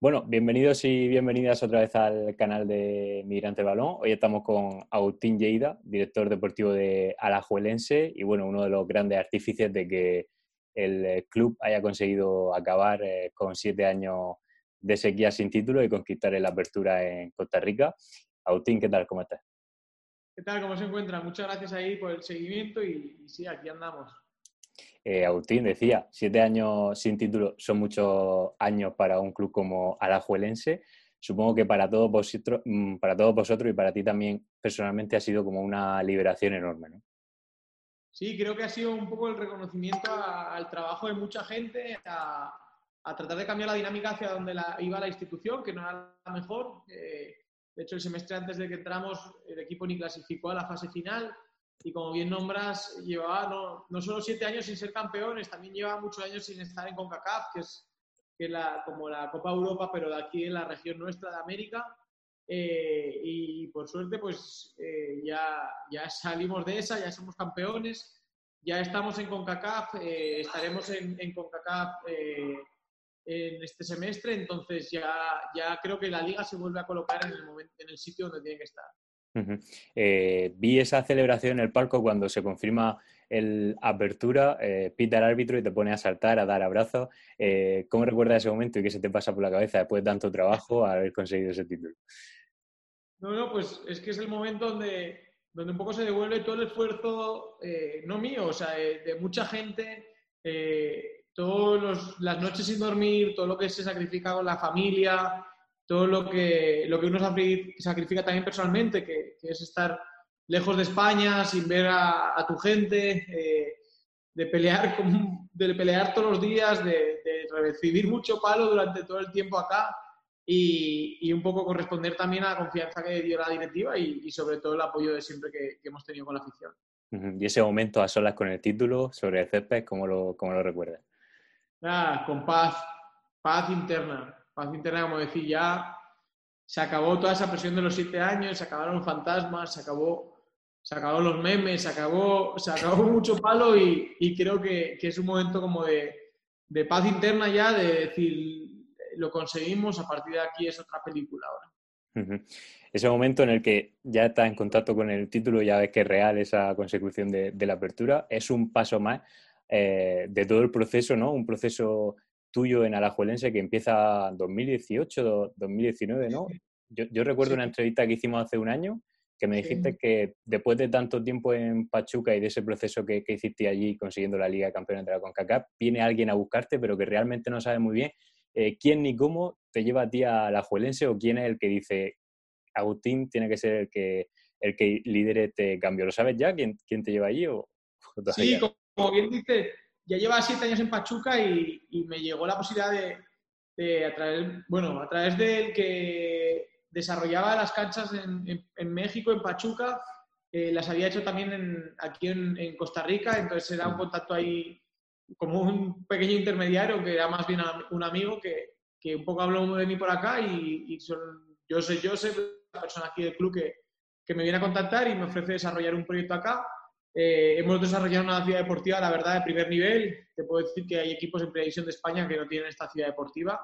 Bueno, bienvenidos y bienvenidas otra vez al canal de Migrante Balón. Hoy estamos con Agustín Lleida, director deportivo de Alajuelense y bueno, uno de los grandes artífices de que el club haya conseguido acabar eh, con siete años de sequía sin título y conquistar la apertura en Costa Rica. Agustín, ¿qué tal? ¿Cómo estás? ¿Qué tal? ¿Cómo se encuentra? Muchas gracias ahí por el seguimiento y sí, aquí andamos. Eh, Agustín decía, siete años sin título son muchos años para un club como Alajuelense. Supongo que para todos vosotros, mm, para todos vosotros y para ti también personalmente ha sido como una liberación enorme, ¿no? Sí, creo que ha sido un poco el reconocimiento al trabajo de mucha gente, a, tratar de cambiar la dinámica hacia donde iba la institución, que no era la mejor. Eh, de hecho, el semestre antes de que entramos, el equipo ni clasificó a la fase final y como bien nombras, llevaba no, solo siete años sin ser campeones, también lleva muchos años sin estar en CONCACAF, que es, la, como la Copa Europa, pero de aquí en la región nuestra de América. Eh, y por suerte, pues eh, ya, ya salimos de esa, ya somos campeones, ya estamos en CONCACAF, eh, estaremos en, en CONCACAF en este semestre, entonces ya, ya creo que la liga se vuelve a colocar en el, momento, en el sitio donde tiene que estar. Eh, vi esa celebración en el palco cuando se confirma el apertura, eh, pita el árbitro y te pone a saltar, a dar abrazos. Eh, ¿Cómo recuerdas ese momento y qué se te pasa por la cabeza después de tanto trabajo haber conseguido ese título? No, no, pues es que es el momento donde, donde un poco se devuelve todo el esfuerzo, eh, no mío, o sea, de, mucha gente, todas las noches sin dormir, todo lo que se sacrifica con la familia, todo lo que, lo que uno sacrifica también personalmente, que, es estar lejos de España, sin ver a, tu gente, eh, de, pelear de pelear todos los días, de, recibir mucho palo durante todo el tiempo acá y, un poco corresponder también a la confianza que dio la directiva y, sobre todo el apoyo de siempre que, hemos tenido con la afición. Y ese momento a solas con el título sobre el césped, ¿cómo lo, cómo lo recuerdas? Ah, con paz, paz interna paz interna, como decir, ya se acabó toda esa presión de los siete años, se acabaron fantasmas, se acabó, se acabó los memes, se acabó, se acabó mucho palo y, creo que, es un momento como de, paz interna ya, de decir, lo conseguimos, a partir de aquí es otra película ahora. Ese momento en el que ya estás en contacto con el título, ya ves que es real esa consecución de, la apertura, es un paso más eh, de todo el proceso, ¿no? Un proceso tuyo en Alajuelense que empieza 2018, 2019, ¿no? Yo, recuerdo una entrevista que hicimos hace un año que me dijiste que después de tanto tiempo en Pachuca y de ese proceso que, hiciste allí consiguiendo la Liga de Campeones de la CONCACAF, viene alguien a buscarte, pero que realmente no sabe muy bien eh, quién ni cómo te lleva a ti a Alajuelense o quién es el que dice Agustín tiene que ser el que, el que lidere este cambio. ¿Lo sabes ya? ¿Quién, quién te lleva allí? O, sí, como bien dices, ya llevaba siete años en Pachuca y, me llegó la posibilidad de, a través, bueno, a del que desarrollaba las canchas en, México, en Pachuca, eh, las había hecho también aquí en, Costa Rica, entonces era un contacto ahí como un pequeño intermediario que era más bien un amigo que, un poco habló de mí por acá y, son, yo soy Joseph, la persona aquí del club que, que me viene a contactar y me ofrece desarrollar un proyecto acá eh, hemos desarrollado una ciudad deportiva, la verdad, de primer nivel. Te puedo decir que hay equipos en Primera División de España que no tienen esta ciudad deportiva.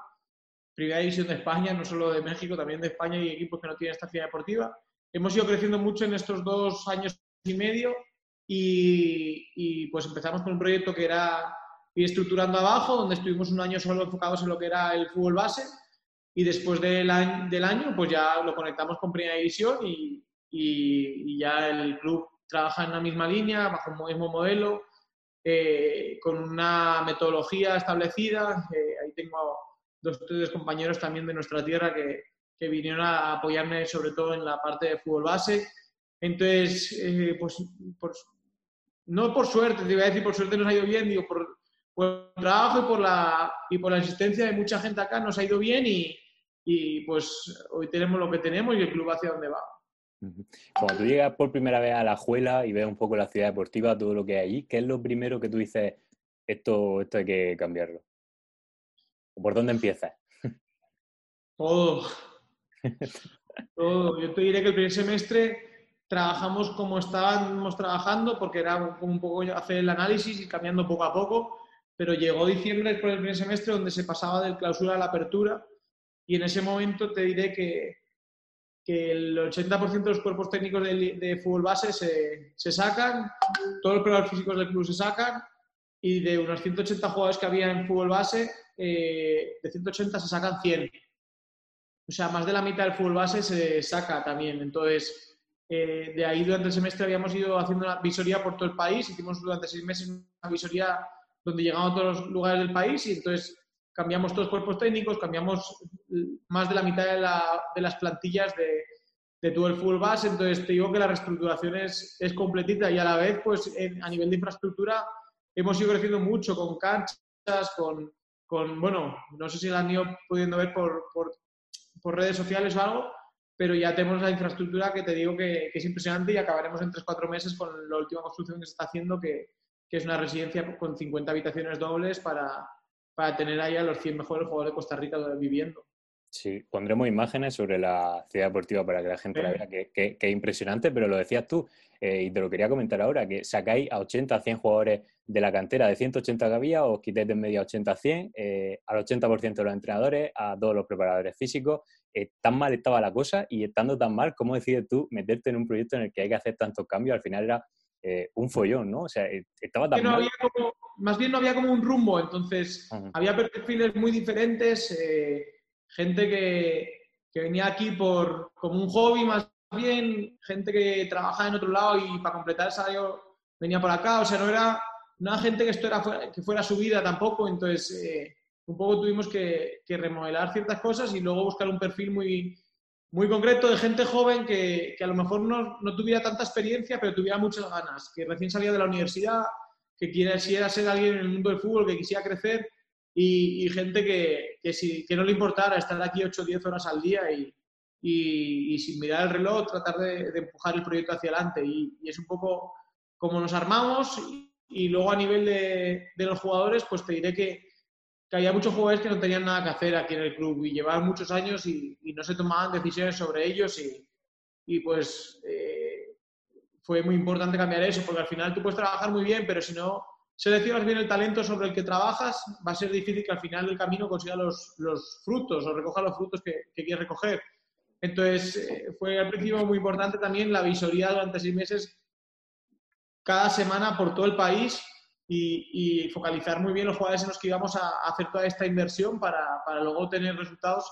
Primera División de España, no solo de México, también de España hay equipos que no tienen esta ciudad deportiva. Hemos ido creciendo mucho en estos dos años y medio y, pues empezamos con un proyecto que era ir estructurando abajo, donde estuvimos un año solo enfocados en lo que era el fútbol base y después del año, del año pues ya lo conectamos con Primera División y, y ya el club trabaja en la misma línea, bajo un mismo modelo, eh, con una metodología establecida. Eh, ahí tengo dos o tres compañeros también de nuestra tierra que, que, vinieron a apoyarme sobre todo en la parte de fútbol base. Entonces, eh, pues, no por suerte, te iba a decir por suerte nos ha ido bien, digo, por, por el trabajo y por, la, y por la existencia de mucha gente acá nos ha ido bien y, y pues hoy tenemos lo que tenemos y el club hacia dónde va. Cuando tú llegas por primera vez a la Juela y ves un poco la ciudad deportiva, todo lo que hay allí, ¿qué es lo primero que tú dices, esto, esto hay que cambiarlo? ¿Por dónde empiezas? Todo. Todo. Yo te diré que el primer semestre trabajamos como estábamos trabajando, porque era como un poco hacer el análisis y cambiando poco a poco, pero llegó diciembre después del primer semestre donde se pasaba del clausura a la apertura y en ese momento te diré que, que el 80% de los cuerpos técnicos de, fútbol base se, se, sacan, todos los preparadores físicos del club se sacan y de unos 180 jugadores que había en fútbol base, eh, de 180 se sacan 100. O sea, más de la mitad del fútbol base se saca también. Entonces, eh, de ahí durante el semestre habíamos ido haciendo una visoría por todo el país. Hicimos durante seis meses una visoría donde llegamos a todos los lugares del país y entonces cambiamos todos cuerpos técnicos, cambiamos más de la mitad de, las plantillas de, todo el fútbol base. Entonces, te digo que la reestructuración es, es completita y a la vez, pues a nivel de infraestructura, hemos ido creciendo mucho con canchas, con, con bueno, no sé si la han ido pudiendo ver por, por, por, redes sociales o algo, pero ya tenemos la infraestructura que te digo que, es impresionante y acabaremos en 3-4 meses con la última construcción que se está haciendo, que, que, es una residencia con 50 habitaciones dobles para, para tener ahí a los 100 mejores jugadores de Costa Rica viviendo. Sí, pondremos imágenes sobre la ciudad deportiva para que la gente la vea, que, es impresionante, pero lo decías tú, eh, y te lo quería comentar ahora, que sacáis a 80, 100 jugadores de la cantera de 180 que había, os quitéis de media 80 a 100, eh, al 80% de los entrenadores, a todos los preparadores físicos. Eh, tan mal estaba la cosa y estando tan mal, ¿cómo decides tú meterte en un proyecto en el que hay que hacer tantos cambios? Al final era un follón, ¿no? O sea, estaba tan mal. más bien no había como un rumbo, entonces había perfiles muy diferentes gente que, venía aquí por, como un hobby más bien, gente que trabajaba en otro lado y para completar el salario venía por acá, o sea, no era una gente que esto era que fuera su vida tampoco, entonces eh, un poco tuvimos que, remodelar ciertas cosas y luego buscar un perfil muy, muy concreto de gente joven que, a lo mejor no, no, tuviera tanta experiencia, pero tuviera muchas ganas, que recién salía de la universidad, que quisiera ser alguien en el mundo del fútbol, que quisiera crecer y, gente que, que, si, que, no le importara estar aquí 8 o 10 horas al día y, y, sin mirar el reloj tratar de, empujar el proyecto hacia adelante. Y, es un poco como nos armamos y, luego a nivel de, de, los jugadores, pues te diré que, que, había muchos jugadores que no tenían nada que hacer aquí en el club y llevaban muchos años y, no se tomaban decisiones sobre ellos y, pues eh, fue muy importante cambiar eso porque al final tú puedes trabajar muy bien, pero si no seleccionas bien el talento sobre el que trabajas, va a ser difícil que al final del camino consiga los, los frutos o recoja los frutos que, que quieres recoger. Entonces, eh, fue al principio muy importante también la visoría durante seis meses, cada semana por todo el país y, y focalizar muy bien los jugadores en los que íbamos a, hacer toda esta inversión para, para luego tener resultados.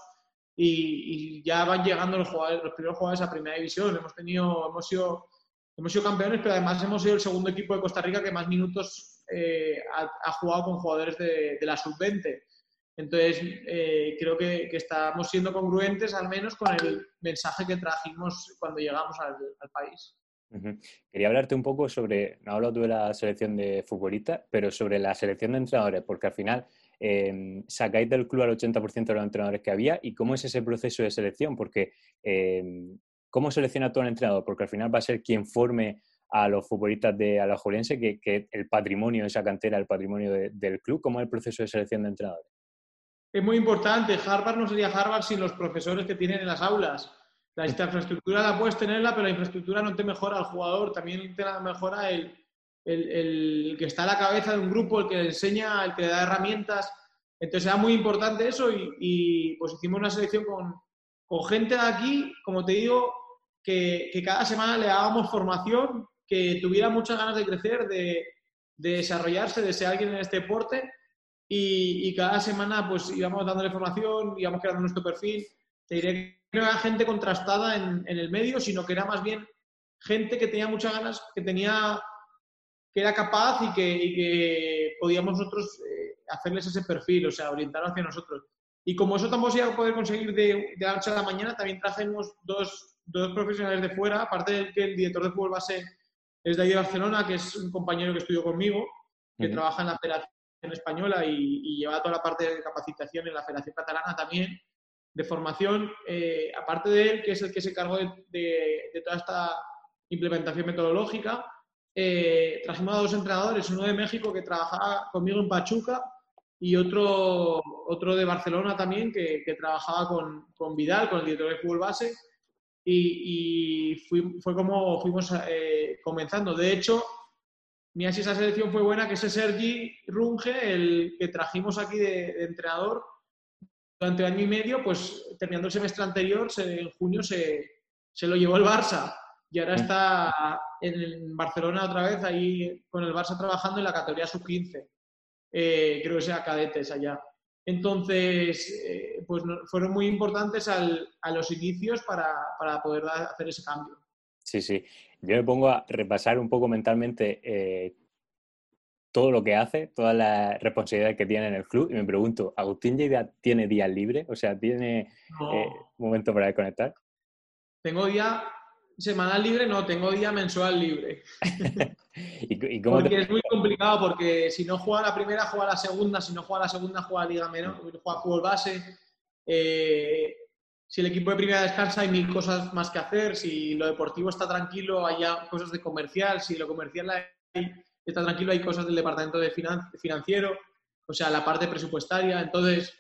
Y, y, ya van llegando los, jugadores, los primeros jugadores a primera división. Hemos tenido, hemos sido, hemos sido campeones, pero además hemos sido el segundo equipo de Costa Rica que más minutos eh, ha, jugado con jugadores de, la sub-20. Entonces, eh, creo que, estamos siendo congruentes al menos con el mensaje que trajimos cuando llegamos al, país. Quería hablarte un poco sobre, no hablo tú de la selección de futbolistas, pero sobre la selección de entrenadores, porque al final em, sacáis del club al 80% de los entrenadores que había y cómo es ese proceso de selección, porque em, ¿cómo selecciona todo el entrenador? Porque al final va a ser quien forme a los futbolistas de Alajuelense, que, que el patrimonio de esa cantera, el patrimonio del club, ¿cómo es el proceso de selección de entrenadores? Es muy importante. Harvard no sería Harvard sin los profesores que tienen en las aulas. La infraestructura la puedes tenerla, pero la infraestructura no te mejora al jugador, también te mejora el, el, que está a la cabeza de un grupo, el que le enseña, el que le da herramientas. Entonces era muy importante eso y, y pues hicimos una selección con, con, gente de aquí, como te digo, que, que, cada semana le dábamos formación que tuviera muchas ganas de crecer, de, desarrollarse, de ser alguien en este deporte y, cada semana pues íbamos dándole formación, íbamos creando nuestro perfil. Te diré que no era gente contrastada en, el medio, sino que era más bien gente que tenía muchas ganas, que tenía que era capaz y que, podíamos nosotros eh, hacerles ese perfil, o sea, orientarlo hacia nosotros. Y como eso tampoco se iba a poder conseguir de, de la noche a la mañana, también trajimos dos, dos profesionales de fuera, aparte del que el director de fútbol base es de ahí de Barcelona, que es un compañero que estudió conmigo, que trabaja en la federación española y, lleva toda la parte de capacitación en la Federación Catalana también, de formación. Eh, aparte de él, que es el que se encargó de, toda esta implementación metodológica, eh, trajimos a dos entrenadores, uno de México que trabajaba conmigo en Pachuca y otro, otro de Barcelona también que, trabajaba con, con, Vidal, con el director de fútbol base. Y, fue como fuimos eh, comenzando. De hecho, mira si esa selección fue buena, que ese Sergi Runge, el que trajimos aquí de, entrenador durante año y medio, pues terminando el semestre anterior, en junio se, se, lo llevó el Barça y ahora está en Barcelona otra vez ahí con el Barça trabajando en la categoría sub-15. Eh, creo que sea cadetes allá. Entonces, eh, pues fueron muy importantes a los inicios para, para poder hacer ese cambio. Sí, sí. Yo me pongo a repasar un poco mentalmente eh, todo lo que hace, toda la responsabilidad que tiene en el club y me pregunto, ¿Agustín ya tiene días libres? O sea, ¿tiene eh, momento para desconectar? Tengo día semanal libre, no, tengo día mensual libre. ¿Y, cómo porque es muy complicado, porque si no juega la primera, juega la segunda, si no juega la segunda, juega Liga Menor, juega fútbol base. Eh, si el equipo de primera descansa hay mil cosas más que hacer, si lo deportivo está tranquilo hay cosas de comercial, si lo comercial está tranquilo hay cosas del departamento de financiero, o sea, la parte presupuestaria. Entonces,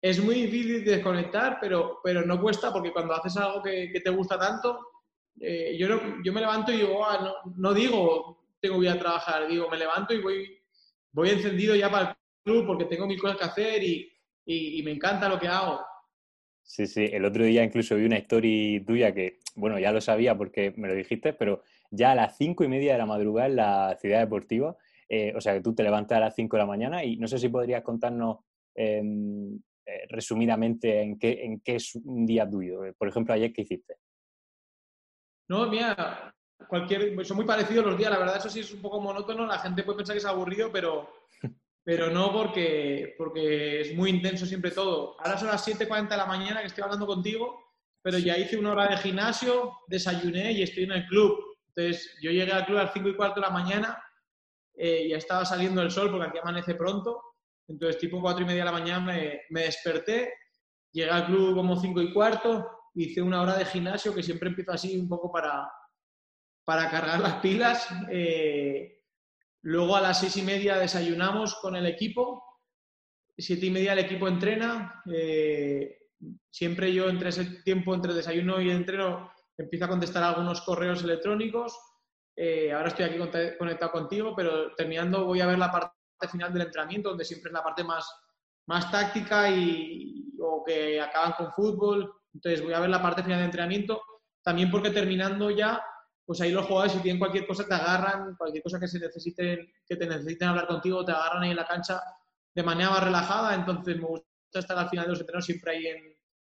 es muy difícil desconectar, pero, pero no cuesta porque cuando haces algo que, te gusta tanto, eh, yo, yo me levanto y digo, ah, no, no, digo tengo que ir a trabajar, digo, me levanto y voy, voy encendido ya para el club porque tengo mil cosas que hacer y, y me encanta lo que hago. Sí, sí, el otro día incluso vi una historia tuya que, bueno, ya lo sabía porque me lo dijiste, pero ya a las cinco y media de la madrugada en la ciudad deportiva, eh, o sea que tú te levantas a las cinco de la mañana y no sé si podrías contarnos em, eh, resumidamente en qué, en qué es un día tuyo. Por ejemplo, ayer, ¿qué hiciste? No, mira, cualquier, son muy parecidos los días, la verdad, eso sí es un poco monótono, la gente puede pensar que es aburrido, pero pero no porque, porque es muy intenso siempre todo. Ahora son las 7.40 de la mañana que estoy hablando contigo, pero ya hice una hora de gimnasio, desayuné y estoy en el club. Entonces, yo llegué al club a las 5 y cuarto de la mañana, eh, ya estaba saliendo el sol porque aquí amanece pronto. Entonces, tipo 4 y media de la mañana me, me desperté, llegué al club como 5 y cuarto, hice una hora de gimnasio que siempre empiezo así un poco para, para cargar las pilas. Eh, Luego a las seis y media desayunamos con el equipo. Siete y media el equipo entrena. Eh, siempre yo entre ese tiempo entre desayuno y entreno empiezo a contestar algunos correos electrónicos. Eh, ahora estoy aquí conectado contigo, pero terminando voy a ver la parte final del entrenamiento, donde siempre es la parte más, más táctica y, o que acaban con fútbol. Entonces voy a ver la parte final del entrenamiento. También porque terminando ya pues ahí los jugadores si tienen cualquier cosa te agarran, cualquier cosa que se necesiten, que te necesiten hablar contigo, te agarran ahí en la cancha de manera más relajada, entonces me gusta estar al final de los entrenos siempre ahí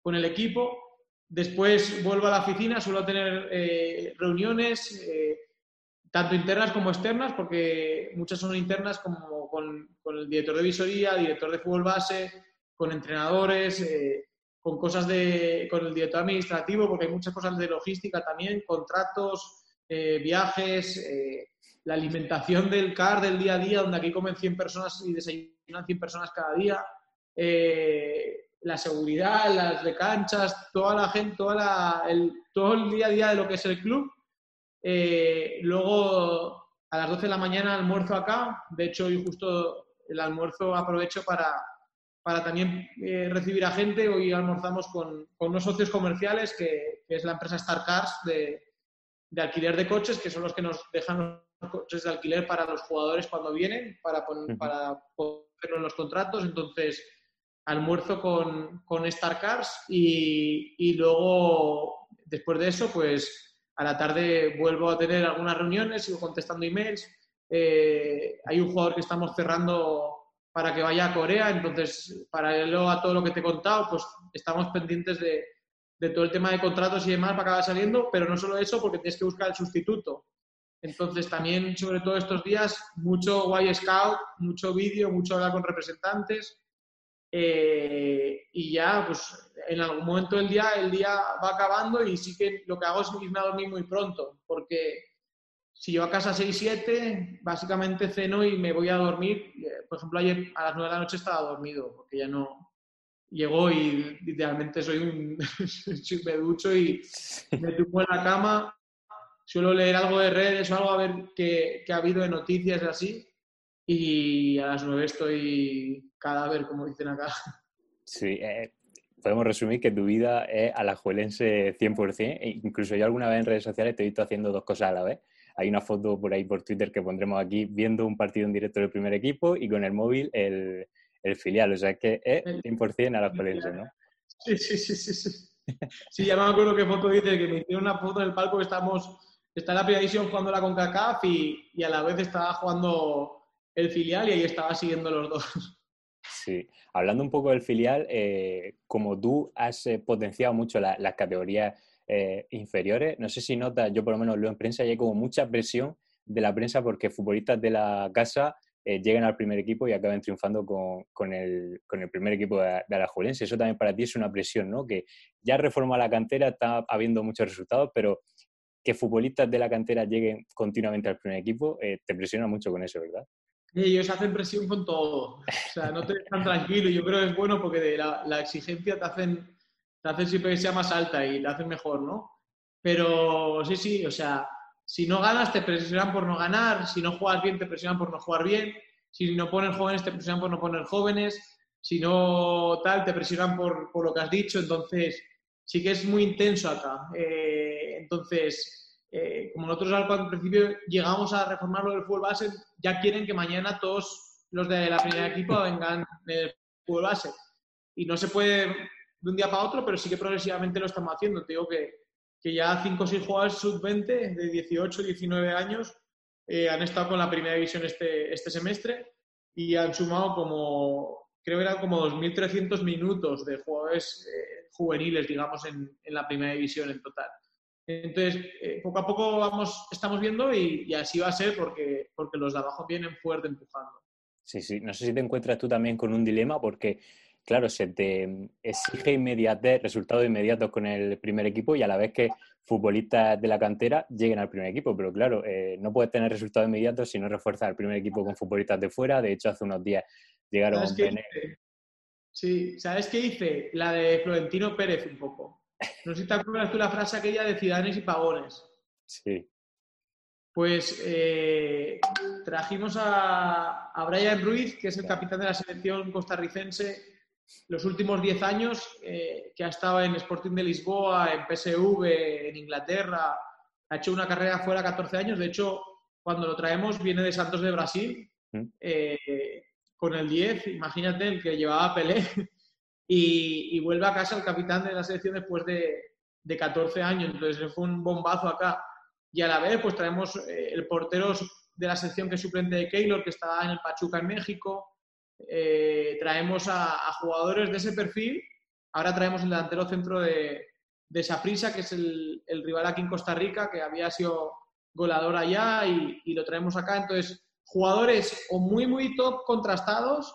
con el equipo. Después vuelvo a la oficina, suelo tener eh, reuniones, eh, tanto internas como externas, porque muchas son internas como con, el director de visoría, director de fútbol base, con entrenadores, eh, con cosas de, con el director administrativo, porque hay muchas cosas de logística también, contratos, viajes, la alimentación del CAR del día a día, donde aquí comen 100 personas y desayunan 100 personas cada día, eh, la seguridad, las de canchas, toda la gente, toda el, todo el día a día de lo que es el club. luego, a las 12 de la mañana almuerzo acá, de hecho hoy justo el almuerzo aprovecho para para también eh, recibir a gente. Hoy almorzamos con, con unos socios comerciales, que, es la empresa Star Cars de, de, alquiler de coches, que son los que nos dejan los coches de alquiler para los jugadores cuando vienen, para, para ponerlo en los contratos. Entonces, almuerzo con, con Star Cars y, y, luego, después de eso, pues a la tarde vuelvo a tener algunas reuniones, sigo contestando emails. Eh, hay un jugador que estamos cerrando para que vaya a Corea. Entonces, paralelo a todo lo que te he contado, pues estamos pendientes de, todo el tema de contratos y demás para acabar saliendo, pero no solo eso, porque tienes que buscar el sustituto. Entonces, también, sobre todo estos días, mucho Y Scout, mucho vídeo, mucho hablar con representantes. Eh, y ya, pues, en algún momento del día, el día va acabando y sí que lo que hago es irme a dormir muy pronto, porque si yo a casa 6, 7, básicamente ceno y me voy a dormir. Por ejemplo, ayer a las 9 de la noche estaba dormido, porque ya no llegó y literalmente soy un me ducho y me tumbo en la cama. Suelo leer algo de redes o algo a ver qué, qué ha habido de noticias y así. Y a las 9 estoy cadáver, como dicen acá. Sí, eh, podemos resumir que tu vida es alajuelense 100%. E incluso yo alguna vez en redes sociales te he visto haciendo dos cosas a la vez. Hay una foto por ahí por Twitter que pondremos aquí viendo un partido en directo del primer equipo y con el móvil el, el filial. O sea, es que es 100% alajuelense, ¿no? Sí, sí, sí, sí. Sí, sí ya me acuerdo qué foto dice, que me hicieron una foto en el palco que estamos, está en la primera división jugando la CONCACAF y, y a la vez estaba jugando el filial y ahí estaba siguiendo los dos. Sí, hablando un poco del filial, eh, como tú has eh, potenciado mucho las categorías eh, inferiores, no sé si notas, yo por lo menos lo en prensa, y hay como mucha presión de la prensa porque futbolistas de la casa lleguen al primer equipo y acaben triunfando con, el, primer equipo de, de Alajuelense. Eso también para ti es una presión, ¿no? Que ya reforma la cantera, está habiendo muchos resultados, pero que futbolistas de la cantera lleguen continuamente al primer equipo, te presiona mucho con eso, ¿verdad? Ellos hacen presión con todo. O sea, no te dejan tranquilo. Yo creo que es bueno porque de la, la, exigencia te hacen, te hacen siempre que sea más alta y te hacen mejor, ¿no? Pero sí, sí, o sea, si no ganas te presionan por no ganar, si no juegas bien te presionan por no jugar bien, si no ponen jóvenes te presionan por no poner jóvenes, si no tal te presionan por, por lo que has dicho. Entonces, sí que es muy intenso acá. Eh, entonces, eh, como nosotros al principio llegamos a reformarlo del fútbol base, ya quieren que mañana todos los de la primera equipo vengan del fútbol base. Y no se puede de un día para otro, pero sí que progresivamente lo estamos haciendo. Te digo que, que ya 5 o 6 jugadores sub-20 de 18, 19 años eh, han estado con la primera división este, este semestre y han sumado como, creo que eran como 2.300 minutos de jugadores eh, juveniles, digamos, en, en la primera división en total. Entonces, eh, poco a poco vamos, estamos viendo y, así va a ser porque, porque los de abajo vienen fuerte empujando. Sí, sí. No sé si te encuentras tú también con un dilema porque, claro, se te exige inmediatez, resultados inmediatos con el primer equipo y a la vez que futbolistas de la cantera lleguen al primer equipo. Pero claro, eh, no puedes tener resultados inmediatos si no refuerzas el primer equipo con futbolistas de fuera. De hecho, hace unos días llegaron... Sí, ¿sabes qué hice? La de Florentino Pérez un poco. No sé si te acuerdas tú la frase aquella de Ciudadanos y Pagones. Sí. Pues eh, trajimos a, a, Brian Ruiz, que es el capitán de la selección costarricense los últimos 10 años, eh, que ha estado en Sporting de Lisboa, en PSV, en Inglaterra, ha hecho una carrera fuera 14 años. De hecho, cuando lo traemos viene de Santos de Brasil, mm. eh, con el 10, imagínate, el que llevaba Pelé y, vuelve a casa el capitán de la selección después de, de 14 años. Entonces fue un bombazo acá. Y a la vez, pues traemos eh, el portero de la sección que suplente de Keylor, que está en el Pachuca en México. Eh, traemos a, jugadores de ese perfil. Ahora traemos el delantero centro de, de Saprisa, que es el, el, rival aquí en Costa Rica, que había sido goleador allá y, y lo traemos acá. Entonces, jugadores o muy, muy top contrastados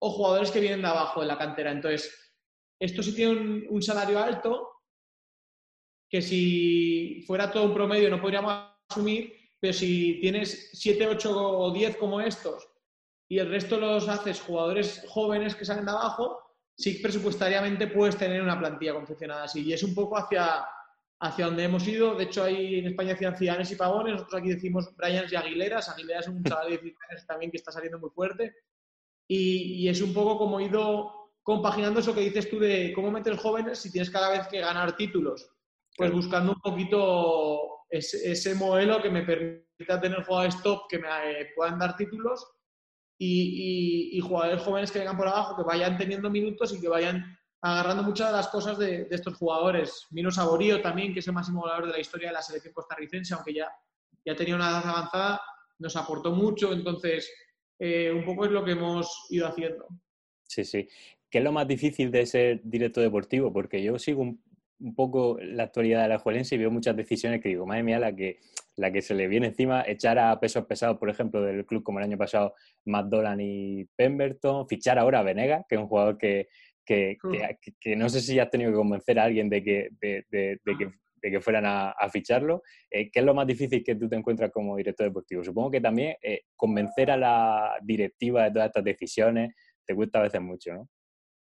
o jugadores que vienen de abajo de la cantera. Entonces, esto sí tiene un, salario alto, que si fuera todo un promedio no podríamos asumir, pero si tienes 7, 8 o 10 como estos y el resto los haces jugadores jóvenes que salen de abajo, sí presupuestariamente puedes tener una plantilla confeccionada así. Y es un poco hacia, hacia donde hemos ido. De hecho, ahí en España decían Cidanes y Pavones, nosotros aquí decimos Bryans y Aguileras. Aguilera es un chaval de 16 años también que está saliendo muy fuerte. Y, es un poco como he ido compaginando eso que dices tú de cómo metes jóvenes si tienes cada vez que ganar títulos. Pues buscando un poquito ese, modelo que me permita tener jugadores top que me eh, puedan dar títulos y, jugadores jóvenes que vengan por abajo, que vayan teniendo minutos y que vayan agarrando muchas de las cosas de, estos jugadores. Mino Saborío también, que es el máximo goleador de la historia de la selección costarricense, aunque ya, ya tenía una edad avanzada, nos aportó mucho. Entonces, eh, un poco es lo que hemos ido haciendo. Sí, sí. ¿Qué es lo más difícil de ser directo deportivo? Porque yo sigo un, poco la actualidad de la Juelense y veo muchas decisiones que digo, madre mía, la que, la que se le viene encima, echar a pesos pesados, por ejemplo, del club como el año pasado, Matt Dolan y Pemberton, fichar ahora a Venega, que es un jugador que, que, no sé si has tenido que convencer a alguien de que, de, que de que fueran a, ficharlo. Eh, ¿Qué es lo más difícil que tú te encuentras como director deportivo? Supongo que también eh, convencer a la directiva de todas estas decisiones te cuesta a veces mucho, ¿no?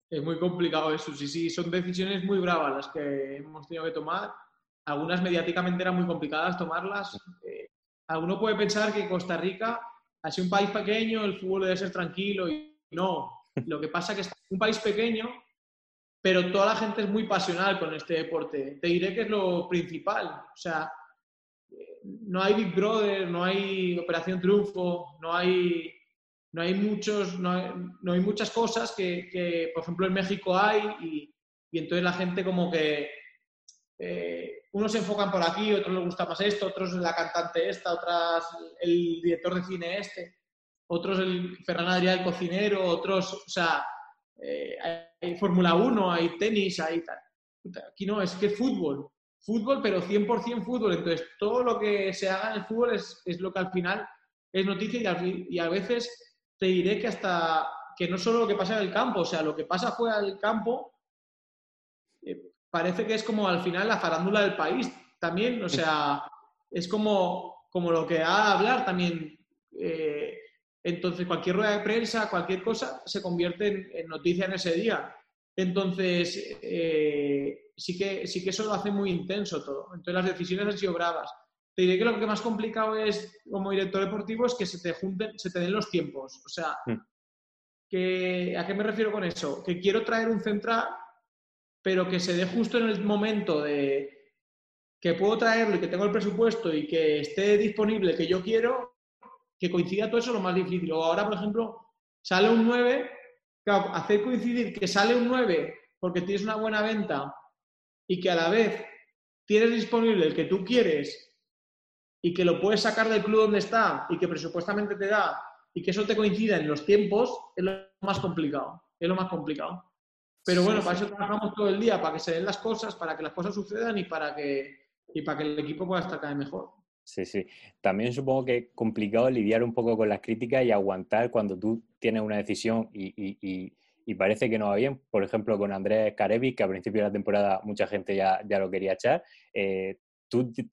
Es muy complicado eso, sí, sí, son decisiones muy bravas las que hemos tenido que tomar. Algunas mediáticamente eran muy complicadas tomarlas. Eh, alguno puede pensar que Costa Rica, así un país pequeño, el fútbol debe ser tranquilo y no. Lo que pasa es que es un país pequeño pero toda la gente es muy pasional con este deporte. Te diré que es lo principal. O sea, no hay Big Brother, no hay Operación Triunfo, no hay, no hay, muchos, no hay, muchas cosas que, por ejemplo, en México hay y, entonces la gente como que eh, unos se enfocan por aquí, otros les gusta más esto, otros la cantante esta, otras el director de cine este, otros el Ferran Adrià el cocinero, otros, o sea, eh, hay Fórmula 1, hay tenis, hay tal. Aquí no, es que fútbol, fútbol, pero 100% fútbol. Entonces, todo lo que se haga en el fútbol es, es lo que al final es noticia y, y, a veces te diré que hasta que no solo lo que pasa en el campo, o sea, lo que pasa fuera del campo, eh, parece que es como al final la farándula del país también, o sea, es como, como lo que ha a hablar también. Eh, entonces, cualquier rueda de prensa, cualquier cosa, se convierte en, noticia en ese día. Entonces, eh, sí, que, sí que eso lo hace muy intenso todo. Entonces, las decisiones han sido bravas. Te diré que lo que más complicado es, como director deportivo, es que se te junten, se te den los tiempos. O sea, mm. que, ¿a qué me refiero con eso? Que quiero traer un central, pero que se dé justo en el momento de que puedo traerlo y que tengo el presupuesto y que esté disponible que yo quiero que coincida todo eso es lo más difícil. O ahora, por ejemplo, sale un 9, claro, hacer coincidir que sale un 9 porque tienes una buena venta y que a la vez tienes disponible el que tú quieres y que lo puedes sacar del club donde está y que presupuestamente te da y que eso te coincida en los tiempos, es lo más complicado. Es lo más complicado. Pero bueno, para eso trabajamos todo el día, para que se den las cosas, para que las cosas sucedan y para que, y para que el equipo pueda estar cada vez mejor. Sí, sí. También supongo que es complicado lidiar un poco con las críticas y aguantar cuando tú tienes una decisión y, parece que no va bien. Por ejemplo, con Andrés Carevi, que a principio de la temporada mucha gente ya, ya lo quería echar. Eh, tú te,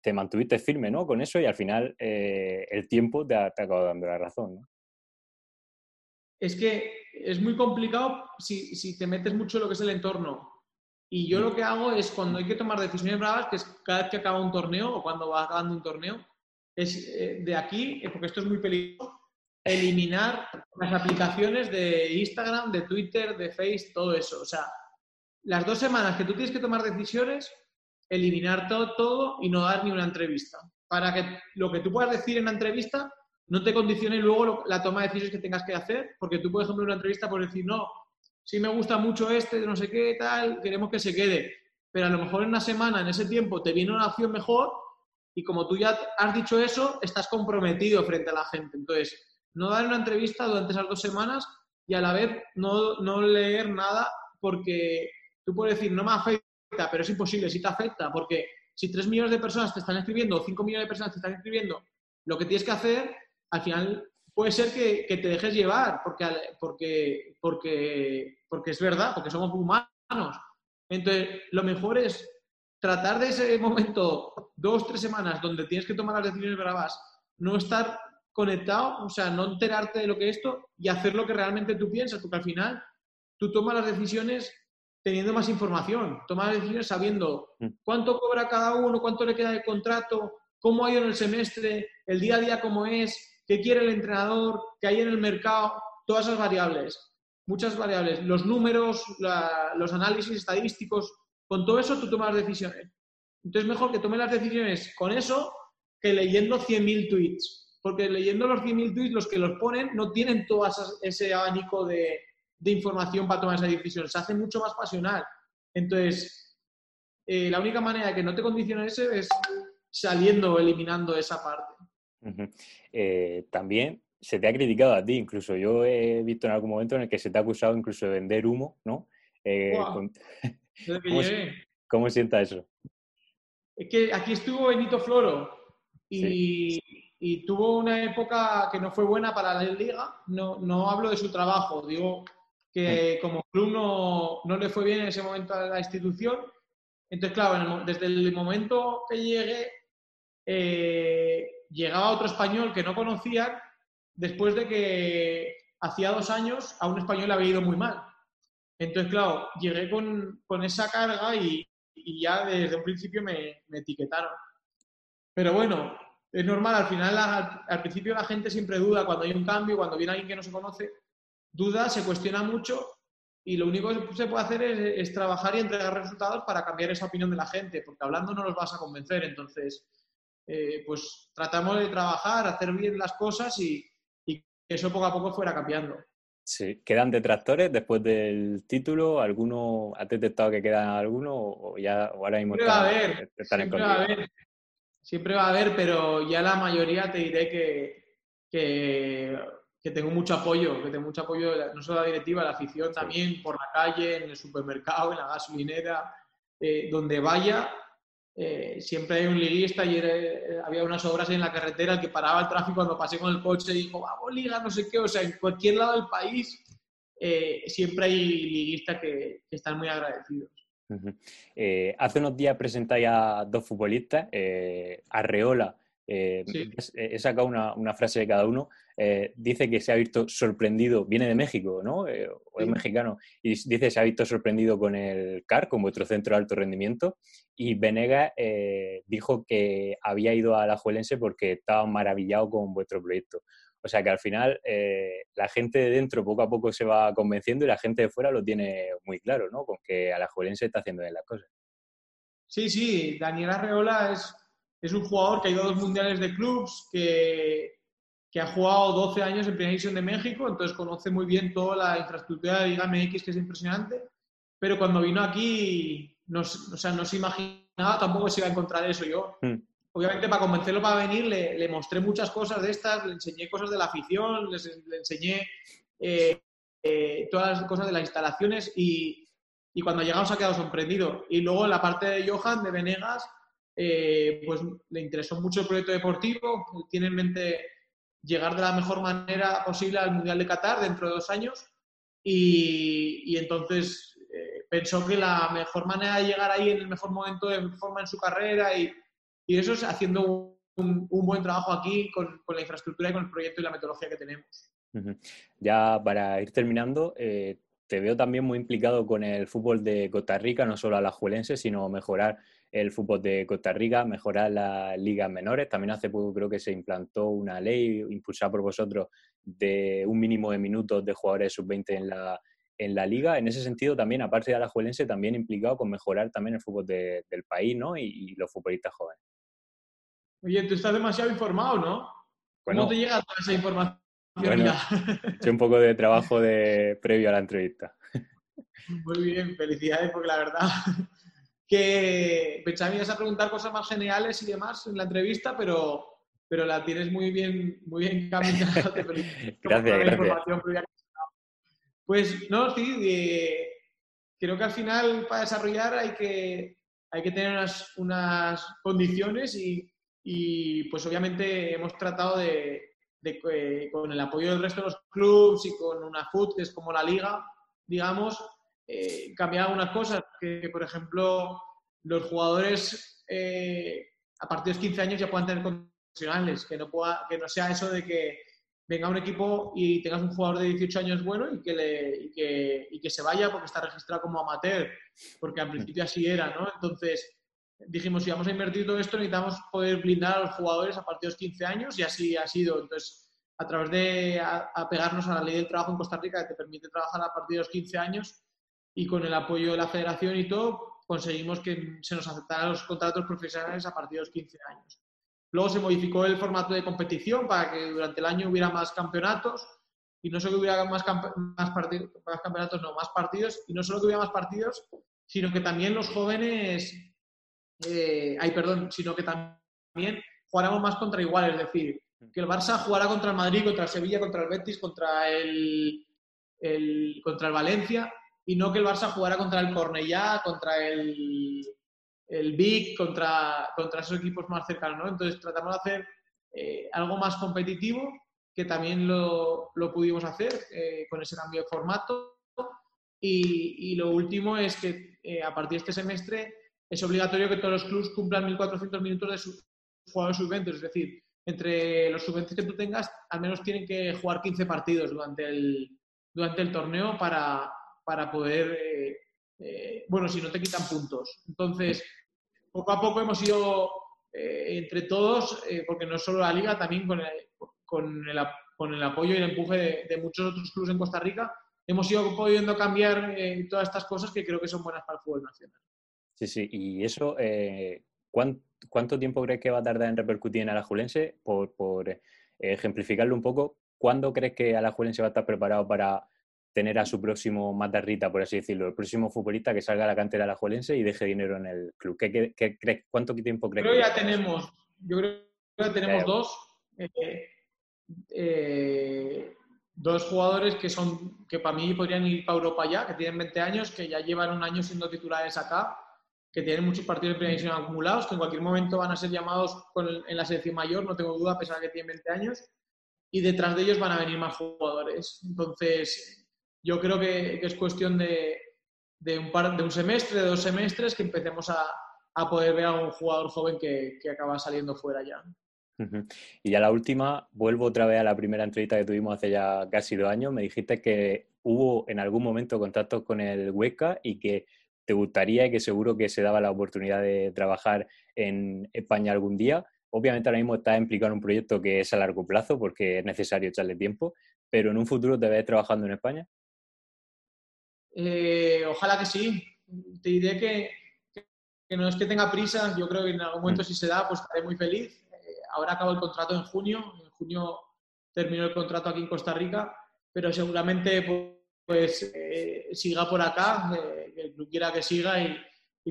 te mantuviste firme ¿no? con eso y al final eh, el tiempo te ha, te acabado dando la razón. ¿no? Es que es muy complicado si, si te metes mucho en lo que es el entorno. Y yo lo que hago es cuando hay que tomar decisiones bravas, que es cada vez que acaba un torneo o cuando va acabando un torneo, es eh, de aquí, eh, porque esto es muy peligroso, eliminar las aplicaciones de Instagram, de Twitter, de Face, todo eso. O sea, las dos semanas que tú tienes que tomar decisiones, eliminar todo, todo y no dar ni una entrevista. Para que lo que tú puedas decir en la entrevista no te condicione luego la toma de decisiones que tengas que hacer, porque tú, por ejemplo, una entrevista puedes decir, no, si me gusta mucho este, no sé qué, tal, queremos que se quede. Pero a lo mejor en una semana, en ese tiempo, te viene una opción mejor y como tú ya has dicho eso, estás comprometido frente a la gente. Entonces, no dar una entrevista durante esas dos semanas y a la vez no, no leer nada porque tú puedes decir, no me afecta, pero es imposible, sí te afecta, porque si tres millones de personas te están escribiendo o cinco millones de personas te están escribiendo, lo que tienes que hacer, al final puede ser que, te dejes llevar, porque, porque, porque, porque es verdad, porque somos humanos. Entonces, lo mejor es tratar de ese momento, dos, tres semanas, donde tienes que tomar las decisiones bravas, no estar conectado, o sea, no enterarte de lo que es esto y hacer lo que realmente tú piensas, porque al final tú tomas las decisiones teniendo más información, tomas las decisiones sabiendo mm. cuánto cobra cada uno, cuánto le queda de contrato, cómo ha ido en el semestre, el día a día cómo es, qué quiere el entrenador, qué hay en el mercado, todas esas variables, muchas variables, los números, los análisis estadísticos, con todo eso tú tomas decisiones. Entonces mejor que tomes las decisiones con eso que leyendo 100.000 tweets, porque leyendo los 100.000 tweets los que los ponen no tienen todo ese abanico de, información para tomar esa decisión, se hace mucho más pasional. Entonces, eh, la única manera de que no te condicione eso es saliendo eliminando esa parte. Eh, también se te ha criticado a ti, incluso yo he visto en algún momento en el que se te ha acusado incluso de vender humo, ¿no? Eh, ¿Cómo, sienta eso? Es que aquí estuvo Benito Floro y, tuvo una época que no fue buena para la liga. No, no hablo de su trabajo, digo que mm. como club no, no le fue bien en ese momento a la institución Entonces, claro, desde el momento que llegué, eh, llegaba otro español que no conocían después de que hacía dos años a un español le había ido muy mal. Entonces, claro, llegué con, esa carga y, ya desde un principio me, etiquetaron. Pero bueno, es normal, al final, al, principio la gente siempre duda cuando hay un cambio, cuando viene alguien que no se conoce, duda, se cuestiona mucho y lo único que se puede hacer es, trabajar y entregar resultados para cambiar esa opinión de la gente, porque hablando no los vas a convencer. Entonces, eh, pues tratamos de trabajar, hacer bien las cosas y, y que eso poco a poco fuera cambiando. Sí, ¿quedan detractores después del título? ¿Alguno, has detectado que quedan alguno o ya ahora mismo siempre va a haber, siempre va a haber, siempre va a haber, pero ya la mayoría te diré que, que, tengo mucho apoyo, que tengo mucho apoyo no solo la directiva, la afición también, por la calle, en el supermercado, en la gasolinera, eh, donde vaya, eh, siempre hay un liguista. y eh, había unas obras en la carretera que paraba el tráfico cuando pasé con el coche y dijo, vamos, liga, no sé qué. O sea, en cualquier lado del país eh, siempre hay liguistas que, están muy agradecidos. hace unos días presentáis a dos futbolistas, Arreola eh, he sacado una, frase de cada uno. Eh, dice que se ha visto sorprendido, viene de México, ¿no? Eh, o es mexicano, y dice que se ha visto sorprendido con el CAR, con vuestro centro de alto rendimiento. Y Venegas dijo que había ido a la Juelense porque estaba maravillado con vuestro proyecto. O sea que al final la gente de dentro poco a poco se va convenciendo y la gente de fuera lo tiene muy claro, ¿no? Con que a la Juelense está haciendo bien las cosas. Sí, sí, Daniel Arreola es es un jugador que ha ido a dos mundiales de clubs, que, que ha jugado 12 años en Primera División de México, entonces conoce muy bien toda la infraestructura de Liga MX, que es impresionante. Pero cuando vino aquí, no, o sea, no se imaginaba tampoco se iba a encontrar eso yo. Hmm. Obviamente, para convencerlo para venir, le, le, mostré muchas cosas de estas, le enseñé cosas de la afición, le enseñé eh, eh, todas las cosas de las instalaciones y, y cuando llegamos ha quedado sorprendido. Y luego la parte de Johan, de Venegas, eh, pues le interesó mucho el proyecto deportivo, tiene en mente llegar de la mejor manera posible al Mundial de Qatar dentro de dos años y, entonces eh, pensó que la mejor manera de llegar ahí en el mejor momento de forma en su carrera y, eso es haciendo un, buen trabajo aquí con, la infraestructura y con el proyecto y la metodología que tenemos. Ya para ir terminando, eh, te veo también muy implicado con el fútbol de Costa Rica, no solo a la Juelense, sino mejorar el fútbol de Costa Rica, mejorar las ligas menores. También hace poco creo que se implantó una ley impulsada por vosotros de un mínimo de minutos de jugadores sub-20 en la, en la liga. En ese sentido, también, aparte de la Juelense, también implicado con mejorar también el fútbol del país ¿no? y, los futbolistas jóvenes. Oye, tú estás demasiado informado, ¿no? ¿Cómo te llega toda esa información? Bueno, he un poco de trabajo de previo a la entrevista. Muy bien, felicidades porque la verdad que pensaba que ibas a preguntar cosas más generales y demás en la entrevista, pero, pero la tienes muy bien, muy bien caminada. gracias, gracias. Pues no, sí, creo que al final para desarrollar hay que, hay que tener unas, unas condiciones y, y, pues obviamente hemos tratado de, de, con el apoyo del resto de los clubes y con una FUT, que es como la liga, digamos, eh, cambiar algunas cosas, que, por ejemplo los jugadores eh, a partir de los 15 años ya puedan tener profesionales, que no, pueda, que no sea eso de que venga un equipo y tengas un jugador de 18 años bueno y que, le, y que, y que se vaya porque está registrado como amateur, porque al principio así era, ¿no? Entonces dijimos, si vamos a invertir todo esto, necesitamos poder blindar a los jugadores a partir de los 15 años y así ha sido. Entonces, a través de apegarnos a, a la ley del trabajo en Costa Rica, que te permite trabajar a partir de los 15 años, y con el apoyo de la federación y todo, conseguimos que se nos aceptaran los contratos profesionales a partir de los 15 años. Luego se modificó el formato de competición para que durante el año hubiera más campeonatos y no solo que hubiera más, más, partidos, más campeonatos, no, más partidos, y no solo que hubiera más partidos, sino que también los jóvenes, eh, ay, perdón, sino que también jugáramos más contra iguales, es decir, que el Barça jugara contra el Madrid, contra el Sevilla, contra el Betis, contra el, el contra el Valencia, y no que el Barça jugara contra el Cornellá, contra el, el Vic, contra, contra esos equipos más cercanos. ¿no? Entonces tratamos de hacer eh, algo más competitivo, que también lo, lo pudimos hacer eh, con ese cambio de formato. Y, y, lo último es que eh, a partir de este semestre es obligatorio que todos los clubes cumplan 1.400 minutos de sus jugadores sub-20, es decir, entre los sub-20 que tú tengas, al menos tienen que jugar 15 partidos durante el, durante el torneo para, para poder, eh, eh, bueno, si no te quitan puntos. Entonces, poco a poco hemos ido eh, entre todos, porque no solo la liga, también con el, con el, con el apoyo y el empuje de, muchos otros clubes en Costa Rica, hemos ido pudiendo cambiar todas estas cosas que creo que son buenas para el fútbol nacional. Sí, sí, y eso, ¿cuánto, tiempo crees que va a tardar en repercutir en Alajuelense? Por, por ejemplificarlo un poco, ¿cuándo crees que Alajuelense va a estar preparado para tener a su próximo Matarrita, por así decirlo, el próximo futbolista que salga a la cantera alajuelense y deje dinero en el club? ¿Qué, ¿Cuánto tiempo crees? Creo que ya tenemos, yo creo que ya tenemos dos. Eh, eh, dos jugadores que son que para mí podrían ir para Europa ya, que tienen 20 años, que ya llevan un año siendo titulares acá, que tienen muchos partidos de primera acumulados, que en cualquier momento van a ser llamados en la selección mayor, no tengo duda, a pesar de que tienen 20 años, y detrás de ellos van a venir más jugadores. Entonces, yo creo que, es cuestión de, un semestre, de dos semestres, que empecemos a, poder ver a un jugador joven que, acaba saliendo fuera ya. Y ya la última, vuelvo otra vez a la primera entrevista que tuvimos hace ya casi dos años. Me dijiste que hubo en algún momento contactos con el Hueca y que te gustaría y que seguro que se daba la oportunidad de trabajar en España algún día. Obviamente ahora mismo estás implicado en un proyecto que es a largo plazo porque es necesario echarle tiempo, pero en un futuro te ves trabajando en España. Eh, ojalá que sí. Te diré que, no es que tenga prisa, yo creo que en algún momento mm. si se da, pues estaré muy feliz. Eh, ahora acabo el contrato en junio, en junio termino el contrato aquí en Costa Rica, pero seguramente pues eh, siga por acá, que el club quiera que siga y,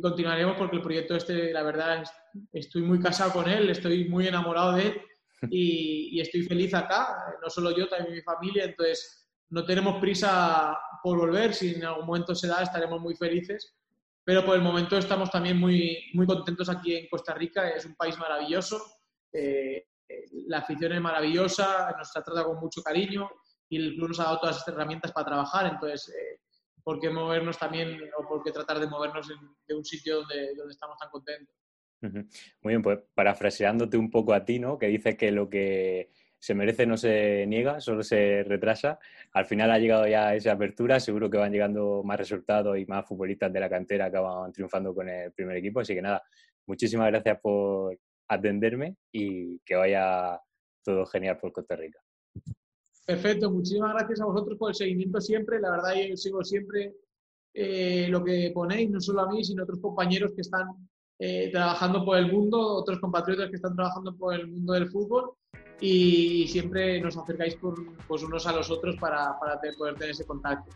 continuaremos porque el proyecto este, la verdad, estoy muy casado con él, estoy muy enamorado de él y, y estoy feliz acá, no solo yo, también mi familia, entonces no tenemos prisa por volver, si en algún momento se da estaremos muy felices, pero por el momento estamos también muy, muy contentos aquí en Costa Rica, es un país maravilloso, eh, la afición es maravillosa, nos ha tratado con mucho cariño y el club nos ha dado todas estas herramientas para trabajar, entonces, eh, ¿por qué movernos también o por qué tratar de movernos de un sitio donde, donde estamos tan contentos? Muy bien, pues parafraseándote un poco a ti, ¿no? Que dices que lo que se merece, no se niega, solo se retrasa. Al final ha llegado ya esa apertura, seguro que van llegando más resultados y más futbolistas de la cantera que van triunfando con el primer equipo. Así que nada, muchísimas gracias por atenderme y que vaya todo genial por Costa Rica. Perfecto, muchísimas gracias a vosotros por el seguimiento siempre. La verdad, yo sigo siempre eh, lo que ponéis, no solo a mí, sino a otros compañeros que están eh, trabajando por el mundo, otros compatriotas que están trabajando por el mundo del fútbol y siempre nos acercáis pues unos a los otros para poder tener ese contacto.